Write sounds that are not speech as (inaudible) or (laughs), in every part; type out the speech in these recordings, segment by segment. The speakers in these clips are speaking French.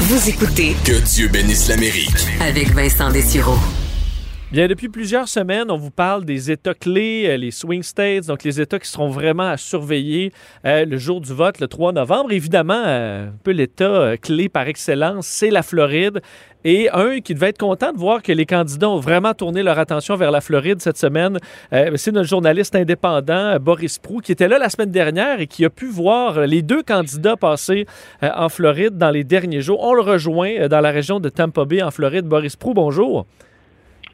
Vous écoutez Que Dieu bénisse l'Amérique. avec Vincent Dessureau. Bien, depuis plusieurs semaines, on vous parle des États clés, euh, les swing states, donc les États qui seront vraiment à surveiller euh, le jour du vote, le 3 novembre. Évidemment, euh, un peu l'État clé par excellence, c'est la Floride. Et un qui devait être content de voir que les candidats ont vraiment tourné leur attention vers la Floride cette semaine, c'est notre journaliste indépendant, Boris Prou, qui était là la semaine dernière et qui a pu voir les deux candidats passer en Floride dans les derniers jours. On le rejoint dans la région de Tampa Bay, en Floride. Boris Prou, bonjour.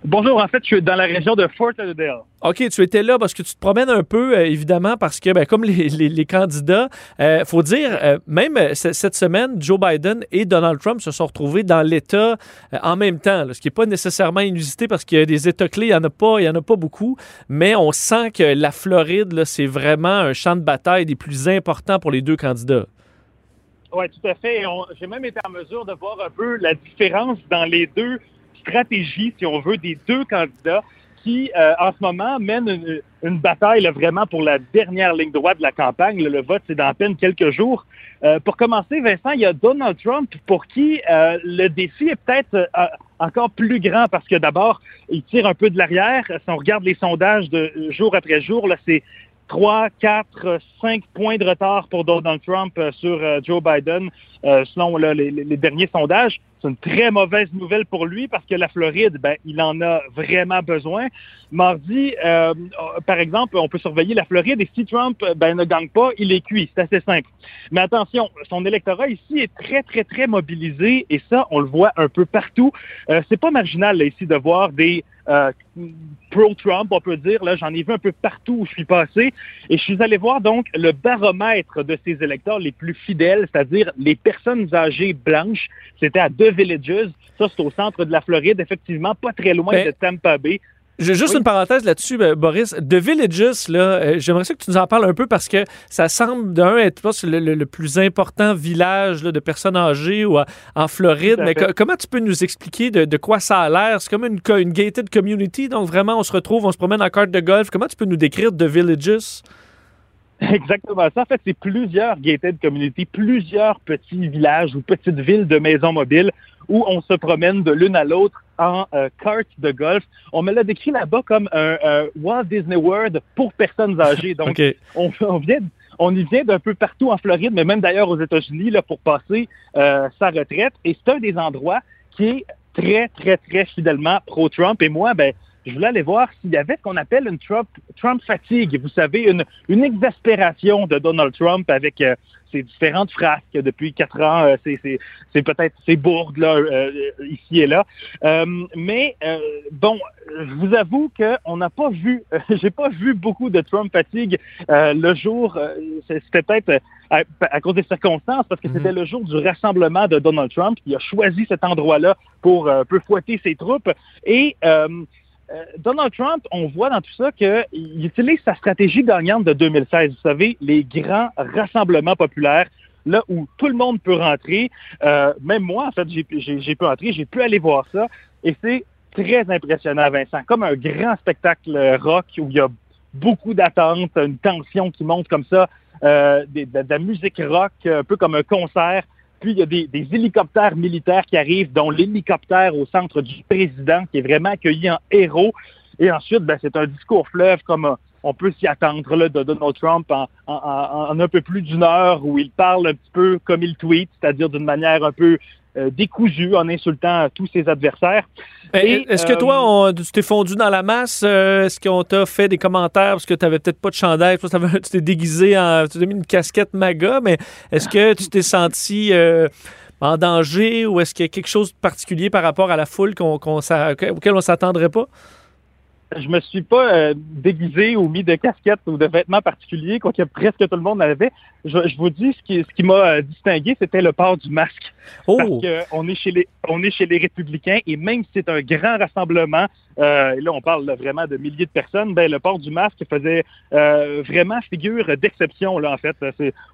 Bonjour, en fait, je suis dans la région de Fort Lauderdale. OK, tu étais là parce que tu te promènes un peu, euh, évidemment, parce que, ben, comme les, les- les candidats, il faut dire, euh, même euh, cette semaine, Joe Biden et Donald Trump se sont retrouvés dans l'État euh, en même temps, là, ce qui n'est pas nécessairement inusité parce qu'il y a des États clés, il n'y en, a pas- il y en a pas beaucoup, mais on sent que la Floride, c'est vraiment un champ de bataille des plus importants pour les deux candidats. Oui, tout à fait. J'ai même été en mesure de voir un peu la différence dans les deux stratégies, si on veut, des deux candidats qui, euh, en ce moment, mènent une, bataille vraiment pour la dernière ligne droite de la campagne. Le vote, c'est dans à peine quelques jours. Euh, pour commencer, Vincent, il y a Donald Trump pour qui euh, le défi est peut-être encore plus grand parce que d'abord, il tire un peu de l'arrière. Si on regarde les sondages de jour après jour, là, c'est 3, 4, 5 points de retard pour Donald Trump euh, sur euh, Joe Biden, euh, selon là, les, les derniers sondages. C'est une très mauvaise nouvelle pour lui parce que la Floride, ben, il en a vraiment besoin. Mardi, euh, par exemple, on peut surveiller la Floride et si Trump ben, ne gagne pas, il est cuit. C'est assez simple. Mais attention, son électorat ici est très, très, très mobilisé et ça, on le voit un peu partout. Euh, c'est pas marginal là, ici de voir des euh, pro-Trump, on peut dire. Là, j'en ai vu un peu partout où je suis passé. Et je suis allé voir donc le baromètre de ces électeurs les plus fidèles, c'est-à-dire les personnes âgées blanches. C'était à deux villages. Ça, c'est au centre de la Floride, effectivement, pas très loin Ben, de Tampa Bay. Juste Oui. une parenthèse là-dessus, ben, Boris. The Villages, là, euh, j'aimerais ça que tu nous en parles un peu parce que ça semble d'un être le, le- le plus important village là, de personnes âgées ou à- en Floride. Mais co- comment tu peux nous expliquer de, de quoi ça a l'air? C'est comme une, une gated community, donc vraiment on se retrouve, on se promène en carte de golf. Comment tu peux nous décrire The Villages? (laughs) Exactement ça. En fait, c'est plusieurs gated communities, plusieurs petits villages ou petites villes de maisons mobiles où on se promène de l'une à l'autre en euh, carte de golf. On me l'a décrit là-bas comme un euh, Walt Disney World pour personnes âgées. (laughs) Donc, on, on vient, on y vient d'un peu partout en Floride, mais même d'ailleurs aux États-Unis là, pour passer euh, sa retraite. Et c'est un des endroits qui est très, très, très fidèlement pro-Trump. Et moi, ben, je voulais aller voir s'il y avait ce qu'on appelle une Trump, Trump fatigue. Vous savez, une, une exaspération de Donald Trump avec euh, ses différentes frasques depuis quatre ans. Euh, c'est, c'est, c'est peut-être ses bourdes là, euh, ici et là. Euh, mais euh, bon, je vous avoue qu'on n'a pas vu, (laughs) j'ai pas vu beaucoup de Trump fatigue euh, le jour. euh, c'était peut-être euh, à, à cause des circonstances parce que Mhm. c'était le jour du rassemblement de Donald Trump. Il a choisi cet endroit-là pour euh, un peu fouetter ses troupes et euh, euh, Donald Trump, on voit dans tout ça qu'il utilise sa stratégie gagnante de 2016. Vous savez, les grands rassemblements populaires, là où tout le monde peut rentrer. Euh, même moi, en fait, j'ai pu entrer, j'ai pu aller voir ça. Et c'est très impressionnant, Vincent. Comme un grand spectacle rock où il y a beaucoup d'attentes, une tension qui monte comme ça, euh, de la musique rock, un peu comme un concert. Puis il y a des, hélicoptères militaires qui arrivent, dont l'hélicoptère au centre du président, qui est vraiment accueilli en héros. Et ensuite, ben, c'est un discours fleuve comme euh, on peut s'y attendre là, de Donald Trump en un peu plus d'une heure où il parle un petit peu comme il tweet, c'est-à-dire d'une manière un peu euh, décousue en insultant tous ses adversaires. Est-ce que euh, toi, on- tu t'es fondu dans la masse? Euh, Est-ce qu'on t'a fait des commentaires parce que tu n'avais peut-être pas de chandail? Tu t'es déguisé en. Tu t'es mis une casquette MAGA, mais est-ce que tu t'es senti euh, en danger ou est-ce qu'il y a quelque chose de particulier par rapport à la foule qu'on, qu'on auquel on s'attendrait pas? Je me suis pas euh, déguisé ou mis de casquette ou de vêtements particuliers, quoique presque tout le monde l'avait. Je, je vous dis, ce qui, ce qui m'a euh, distingué, c'était le port du masque. Oh! Parce qu'on est chez les on est chez les républicains et même si c'est un grand rassemblement, euh, et là on parle là, vraiment de milliers de personnes, ben le port du masque faisait euh, vraiment figure d'exception là en fait.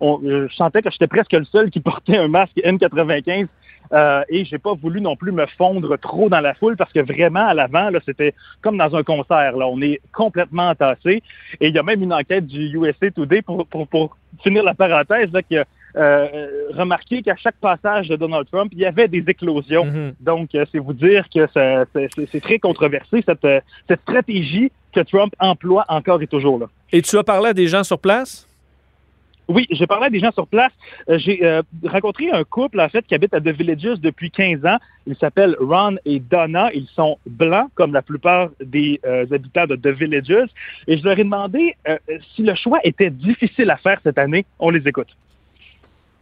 On, je sentais que j'étais presque le seul qui portait un masque N95 euh, et j'ai pas voulu non plus me fondre trop dans la foule parce que vraiment à l'avant là c'était comme dans un concert là, on est complètement entassé et il y a même une enquête du USA Today pour pour, pour finir la parenthèse là qui a euh, remarqué qu'à chaque passage de Donald Trump, il y avait des éclosions. Mhm. Donc, euh, c'est vous dire que c'est très controversé, cette, euh, cette stratégie que Trump emploie encore et toujours là. Et tu as parlé à des gens sur place? Oui, j'ai parlé à des gens sur place. Euh, j'ai euh, rencontré un couple, en fait, qui habite à The Villages depuis 15 ans. Ils s'appellent Ron et Donna. Ils sont blancs, comme la plupart des euh, habitants de The Villages. Et je leur ai demandé euh, si le choix était difficile à faire cette année. On les écoute.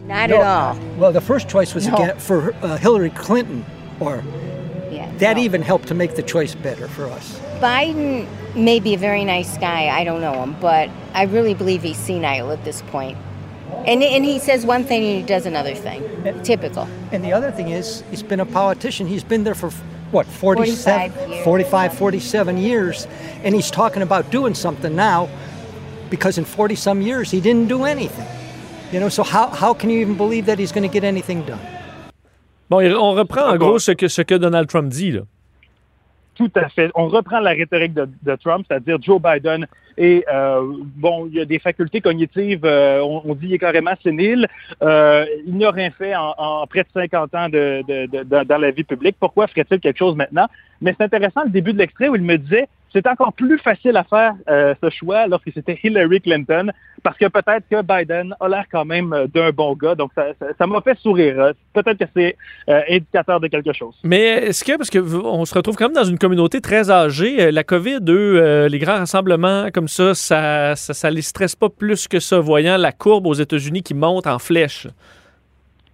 Not No. at all. Well, the first choice was No. again for uh, Hillary Clinton, or. That even helped to make the choice better for us. Biden may be a very nice guy. I don't know him, but I really believe he's senile at this point. And and he says one thing and he does another thing. Typical. And the other thing is, he's been a politician. He's been there for what 47, 45 years. 45 47 years, and he's talking about doing something now because in 40 some years he didn't do anything. You know, so how, how can you even believe that he's going to get anything done? Bon, on reprend en Ah, gros ce que, ce que Donald Trump dit. Là. Tout à fait. On reprend la rhétorique de, de Trump, c'est-à-dire Joe Biden. Et euh, bon, il y a des facultés cognitives, euh, on, on dit il est carrément sénile. Euh, il n'a rien fait en, en près de 50 ans de, de- de- dans- dans la vie publique. Pourquoi ferait-il quelque chose maintenant? Mais c'est intéressant le début de l'extrait où il me disait c'est encore plus facile à faire euh, ce choix lorsque c'était Hillary Clinton, parce que peut-être que Biden a l'air quand même euh, d'un bon gars. Donc ça ça- ça m'a fait sourire. hein. Peut-être que c'est euh, indicateur de quelque chose. Mais est-ce que, parce que v- on se retrouve quand même dans une communauté très âgée, la COVID, eux, euh, les grands rassemblements comme ça, ça, ça, ça les stresse pas plus que ça, voyant la courbe aux États-Unis qui monte en flèche.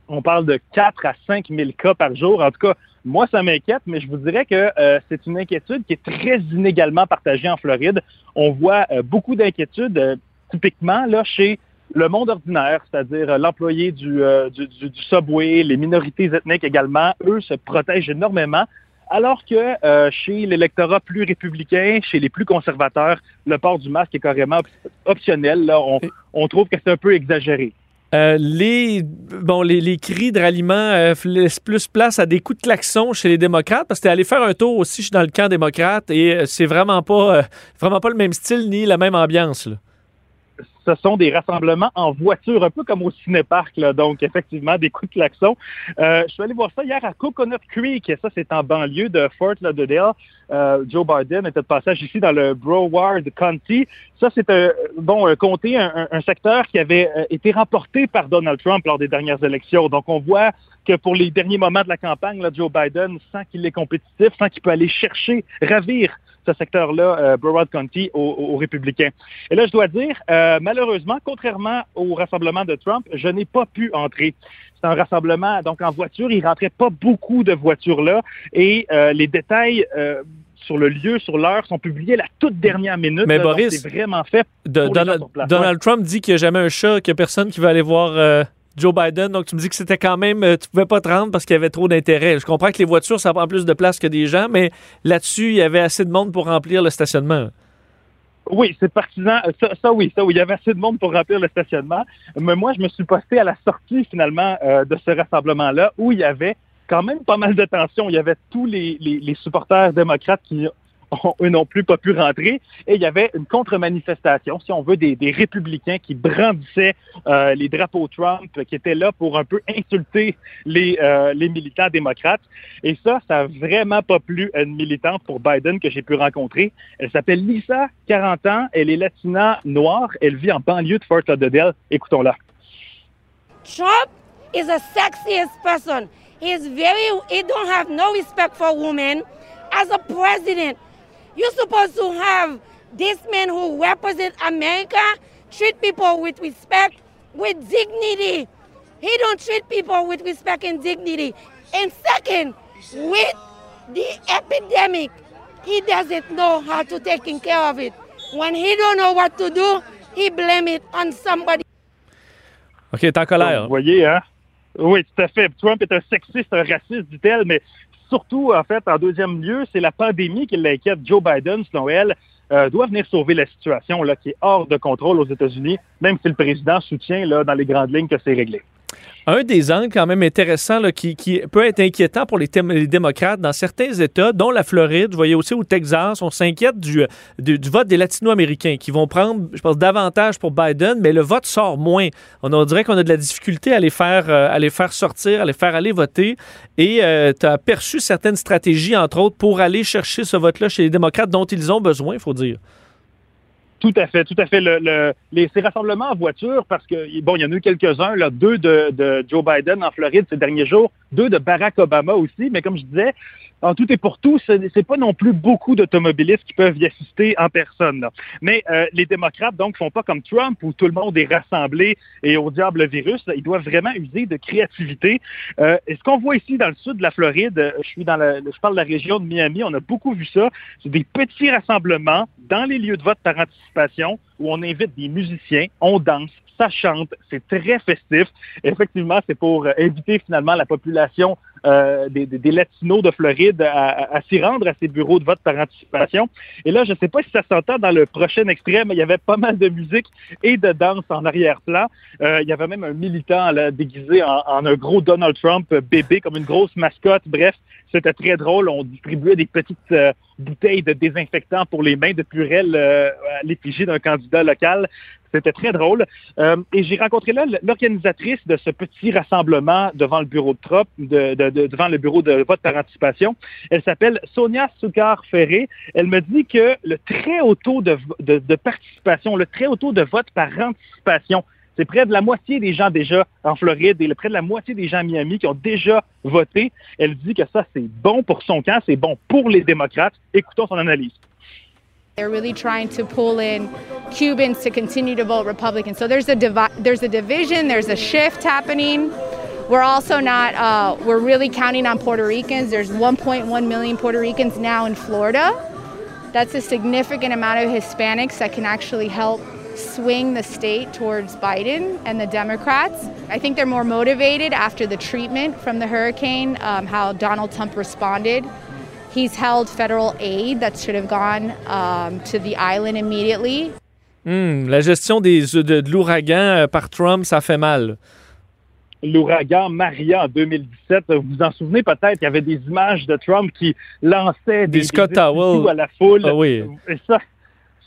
on parle de 4 à 5 000 cas par jour. En tout cas, moi, ça m'inquiète, mais je vous dirais que euh, c'est une inquiétude qui est très inégalement partagée en Floride. On voit euh, beaucoup d'inquiétudes, euh, typiquement là chez le monde ordinaire, c'est-à-dire l'employé du, du, du- du subway, les minorités ethniques également, eux se protègent énormément. Alors que chez l'électorat plus républicain, chez les plus conservateurs, le port du masque est carrément op- optionnel. Là, on, on trouve que c'est un peu exagéré. Euh, les, bon, les, cris de ralliement euh, laissent plus place à des coups de klaxon chez les démocrates, parce que t'es allé faire un tour aussi, je suis dans le camp démocrate, et euh, c'est vraiment pas, vraiment pas le même style ni la même ambiance. là. Ce sont des rassemblements en voiture, un peu comme au cinéparc, là. donc effectivement des coups de klaxon. Euh, je suis allé voir ça hier à Coconut Creek, ça c'est en banlieue de Fort Lauderdale. Euh, Joe Biden était de passage ici dans le Broward County. Ça c'est un bon comté, un, secteur qui avait euh, été remporté par Donald Trump lors des dernières élections. Donc on voit que pour les derniers moments de la campagne, Joe Biden sent qu'il est compétitif, sent qu'il peut aller chercher, ravir ce secteur-là, euh, Broward County, aux, aux républicains. Et là, je dois dire, euh, malheureusement, contrairement au rassemblement de Trump, je n'ai pas pu entrer. C'est un rassemblement, donc en voiture, il rentrait pas beaucoup de voitures là, et euh, les détails euh, sur le lieu, sur l'heure, sont publiés la toute dernière minute. Mais là, Boris, c'est vraiment fait. De- Pour les gens Donald, sur place, Donald Trump dit qu'il n'y a jamais un chat, qu'il n'y a personne qui va aller voir Joe Biden. Donc, tu me dis que c'était quand même, euh, tu pouvais pas te rendre parce qu'il y avait trop d'intérêt. Je comprends que les voitures, ça prend plus de place que des gens, mais là-dessus, il y avait assez de monde pour remplir le stationnement. Oui, c'est partisan. Euh, Ça, oui, ça oui, il y avait assez de monde pour remplir le stationnement. Mais moi, je me suis posté à la sortie finalement euh, de ce rassemblement-là où il y avait quand même pas mal de tension. Il y avait tous les, les supporters démocrates qui eux non plus pas pu rentrer. Et il y avait une contre-manifestation, si on veut, des, républicains qui brandissaient euh, les drapeaux Trump, qui étaient là pour un peu insulter les, euh, militants démocrates. Et ça, ça a vraiment pas plu à une militante pour Biden que j'ai pu rencontrer. Elle s'appelle Lisa, 40 ans. Elle est latina noire. Elle vit en banlieue de Fort Lauderdale. Écoutons-la. Trump is the sexiest person. He's very he don't have no respect for women. As a president, you're supposed to have this man who represent America treat people with respect, with dignity. He don't treat people with respect and dignity. And second, with the epidemic, he doesn't know how to take care of it. When he don't know what to do, he blame it on somebody OK, t'es en Donc, colère. Vous voyez, hein? Oui, tout à fait. Trump est un sexiste, un raciste, dit-elle, mais surtout, en fait, en deuxième lieu, c'est la pandémie qui l'inquiète. Joe Biden, selon elle, euh, doit venir sauver la situation qui est hors de contrôle aux États-Unis, même si le président soutient là, dans les grandes lignes que c'est réglé. Un des angles quand même intéressants là, qui, peut être inquiétant pour les, démocrates dans certains États, dont la Floride, vous voyez aussi au Texas, on s'inquiète du, vote des latino-américains qui vont prendre, je pense, davantage pour Biden, mais le vote sort moins. On, dirait qu'on a de la difficulté à les faire, euh, à les faire sortir, à les faire aller voter. Et euh, tu as aperçu certaines stratégies, entre autres, pour aller chercher ce vote-là chez les démocrates dont ils ont besoin, il faut dire. Tout à fait, tout à fait. Le, le, les, ces rassemblements en voiture, parce que, bon, il y en a eu quelques-uns, là, deux de, de, Joe Biden en Floride ces derniers jours, deux de Barack Obama aussi, mais comme je disais, en tout et pour tout, ce n'est pas non plus beaucoup d'automobilistes qui peuvent y assister en personne. Mais euh, les démocrates, donc, font pas comme Trump, où tout le monde est rassemblé et au diable le virus. Ils doivent vraiment user de créativité. Euh, et ce qu'on voit ici dans le sud de la Floride, je suis dans la, je parle de la région de Miami, on a beaucoup vu ça. C'est des petits rassemblements dans les lieux de vote par anticipation où on invite des musiciens, on danse, ça chante, c'est très festif. Effectivement, c'est pour inviter finalement la population euh, des, Latinos de Floride à, s'y rendre à ces bureaux de vote par anticipation. Et là, je ne sais pas si ça s'entend dans le prochain extrait, mais il y avait pas mal de musique et de danse en arrière-plan. Euh, il y avait même un militant déguisé en, un gros Donald Trump bébé, comme une grosse mascotte. Bref, c'était très drôle. On distribuait des petites euh, bouteilles de désinfectant pour les mains de Purel euh, à l'effigie d'un candidat local. C'était très drôle. Euh, et j'ai rencontré là l'organisatrice de ce petit rassemblement devant le bureau de Trump, de, de, de, devant le bureau de vote par anticipation. Elle s'appelle Sonia Soukar-Ferré. Elle me dit que le très haut taux de, de participation, le très haut taux de vote par anticipation, c'est près de la moitié des gens déjà en Floride et près de la moitié des gens à Miami qui ont déjà voté. Elle dit que ça, c'est bon pour son camp, c'est bon pour les démocrates. Écoutons son analyse. They're really trying to pull in Cubans to continue to vote Republican. So there's a divi- there's a division, there's a shift happening. We're also not uh, we're really counting on Puerto Ricans. There's 1.1 million Puerto Ricans now in Florida. That's a significant amount of Hispanics that can actually help swing the state towards Biden and the Democrats. I think they're more motivated after the treatment from the hurricane, um, how Donald Trump responded. He's held federal aid that should have gone um, to the island immediately. Mm, la gestion des, de, de l'ouragan euh, par Trump, ça fait mal. L'ouragan Maria en 2017, vous vous en souvenez peut-être, il y avait des images de Trump qui lançait des, des à la foule. Ah oui. Et ça,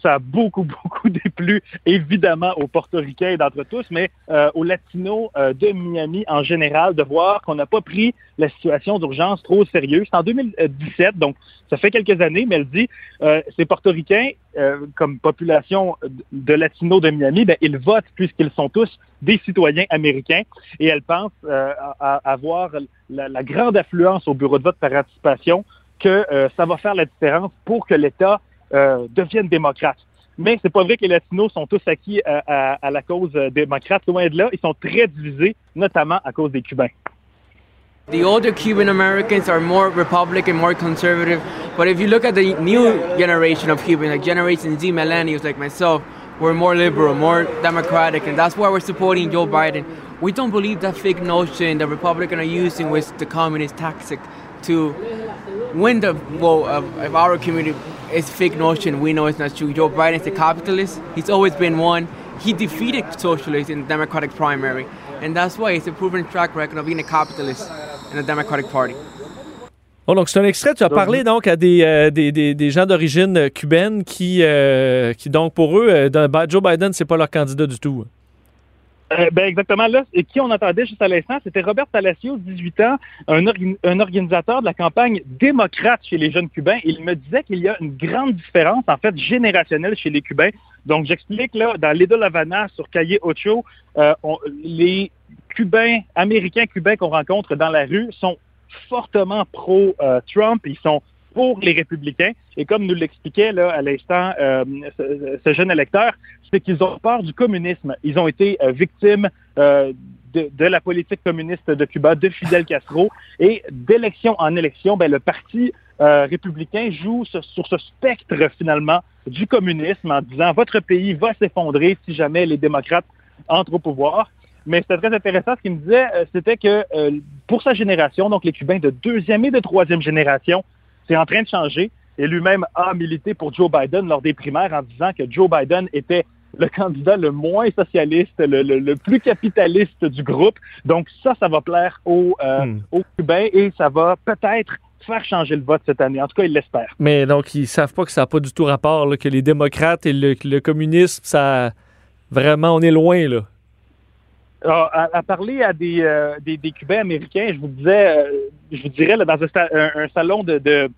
ça a beaucoup, (laughs) beaucoup déplu, évidemment, aux Portoricains d'entre tous, mais euh, aux Latinos euh, de Miami en général, de voir qu'on n'a pas pris la situation d'urgence trop au sérieux. C'est en 2017, donc ça fait quelques années, mais elle dit, euh, ces Portoricains, euh, comme population de Latinos de Miami, ben, ils votent puisqu'ils sont tous des citoyens américains et elle pense euh, à, avoir la, la, grande affluence au bureau de vote par anticipation que euh, ça va faire la différence pour que l'État euh, deviennent démocrates. Mais c'est pas vrai que les Latinos sont tous acquis à, à, à, la cause démocrate. Loin de ils sont très divisés, notamment à cause des Cubains. The older Cuban Americans are more Republican, more conservative. But if you look at the new generation of Cubans, like Generation Z millennials like myself, we're more liberal, more democratic, and that's why we're supporting Joe Biden. We don't believe that fake notion the Republicans are using with the communist tactic to win the vote of, of our community it's fake notion. We know it's not true. Joe Biden's a capitalist. He's always been one. He defeated socialists in the Democratic primary, and that's why it's a proven track record of being a capitalist in the Democratic Party. Bon, donc c'est un extrait. Tu as parlé donc à des, euh, des, des, des, gens d'origine cubaine qui, euh, qui donc pour eux, euh, Joe Biden c'est pas leur candidat du tout. Euh, ben exactement là. Et qui on entendait juste à l'instant, c'était Robert Palacios, 18 ans, un, un, organisateur de la campagne démocrate chez les jeunes Cubains. Il me disait qu'il y a une grande différence, en fait, générationnelle chez les Cubains. Donc, j'explique là, dans l'Edo Havana, sur Calle Ocho, euh, les Cubains, Américains cubains qu'on rencontre dans la rue sont fortement pro-Trump. Euh, Ils sont pour les républicains. Et comme nous l'expliquait là à l'instant euh, ce, jeune électeur, c'est qu'ils ont peur du communisme. Ils ont été euh, victimes euh, de, la politique communiste de Cuba, de Fidel Castro, et d'élection en élection, ben, le parti républicain joue sur, ce spectre finalement du communisme en disant votre pays va s'effondrer si jamais les démocrates entrent au pouvoir. Mais c'était très intéressant. Ce qu'il me disait, c'était que pour sa génération, donc les Cubains de deuxième et de troisième génération, c'est en train de changer. Et lui-même a milité pour Joe Biden lors des primaires en disant que Joe Biden était le candidat le moins socialiste, le, le- le plus capitaliste du groupe. Donc ça, ça va plaire aux, euh, Hmm. aux Cubains et ça va peut-être faire changer le vote cette année. En tout cas, ils l'espèrent. Mais donc, ils savent pas que ça n'a pas du tout rapport, là, que les démocrates et le, le communisme, ça. Vraiment, on est loin, là. À, à parler à des, euh, des, des Cubains américains, je vous disais, euh, je vous dirais, là, dans un, un- salon de, de,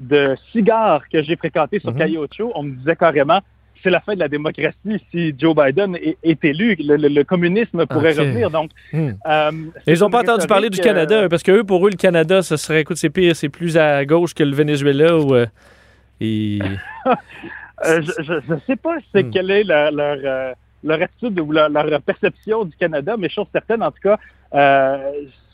de cigares que j'ai fréquenté sur Mhm. Cayo Show, on me disait carrément, c'est la fin de la démocratie si Joe Biden est, est élu. Le, le- le communisme pourrait revenir. Donc, Hmm. euh, Ils n'ont pas entendu parler du Canada, parce que eux, pour eux, le Canada, ce serait, écoute, c'est pire, c'est plus à gauche que le Venezuela et- (laughs) Euh, je ne sais pas c'est Hmm. quelle est leur, leur, leur attitude ou leur, perception du Canada, mais chose certaine, en tout cas, euh,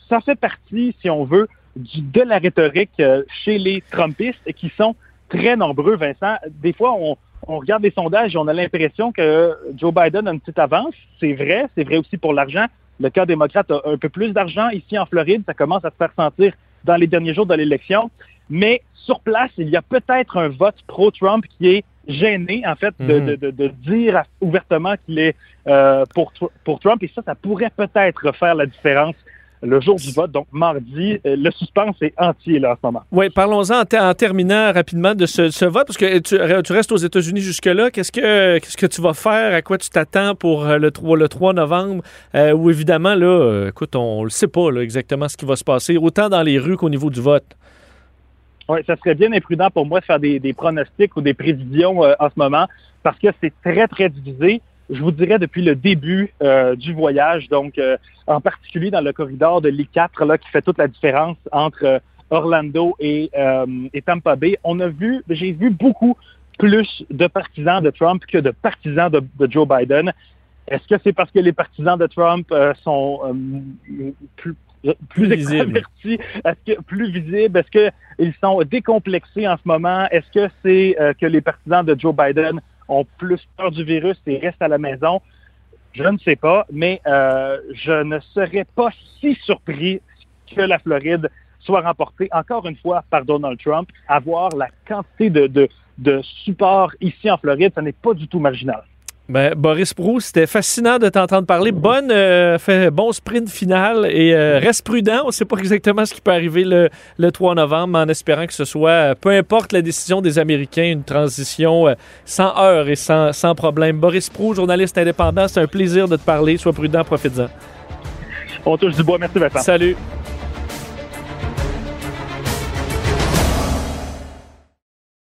ça fait partie, si on veut, du- de la rhétorique euh, chez les Trumpistes qui sont très nombreux, Vincent. Des fois, on, on regarde les sondages et on a l'impression que Joe Biden a une petite avance. C'est vrai, c'est vrai aussi pour l'argent. Le cas démocrate a un peu plus d'argent ici en Floride. Ça commence à se faire sentir dans les derniers jours de l'élection. Mais sur place, il y a peut-être un vote pro-Trump qui est gêné, en fait, de, Mhm. de- de- de dire ouvertement qu'il est euh, pour, pour Trump. Et ça, ça pourrait peut-être faire la différence le jour du vote, donc mardi. Euh, Le suspense est entier là, en ce moment. Oui, parlons-en en, ter- en terminant rapidement de ce, ce vote, parce que tu, tu restes aux États-Unis jusque-là. Qu'est-ce que, qu'est-ce que tu vas faire? À quoi tu t'attends pour euh, le 3, le 3 novembre? Euh, où évidemment, là, euh, écoute, on ne le sait pas là, exactement ce qui va se passer, autant dans les rues qu'au niveau du vote. Oui, ça serait bien imprudent pour moi de faire des, pronostics ou des prévisions euh, en ce moment parce que c'est très, très divisé. Je vous dirais depuis le début euh, du voyage, donc euh, en particulier dans le corridor de l'I4 là, qui fait toute la différence entre Orlando et, et Tampa Bay. On a vu, j'ai vu beaucoup plus de partisans de Trump que de partisans de, Joe Biden. Est-ce que c'est parce que les partisans de Trump sont plus, plus Plus extravertis? Est-ce que plus visibles? Est-ce qu'ils sont décomplexés en ce moment? Est-ce que c'est euh, que les partisans de Joe Biden ont plus peur du virus et restent à la maison? Je ne sais pas, mais euh, je ne serais pas si surpris que la Floride soit remportée encore une fois par Donald Trump. Avoir la quantité de, de, de support ici en Floride, ça n'est pas du tout marginal. Ben, Boris Prou, c'était fascinant de t'entendre parler. Bonne, euh, fait, bon sprint final et euh, reste prudent. On ne sait pas exactement ce qui peut arriver le, le 3 novembre, mais en espérant que ce soit, euh, peu importe la décision des Américains, une transition euh, sans heurts et sans, sans problème. Boris Prou, journaliste indépendant, c'est un plaisir de te parler. Sois prudent, profites-en. On touche du bois. Merci Vincent. Salut.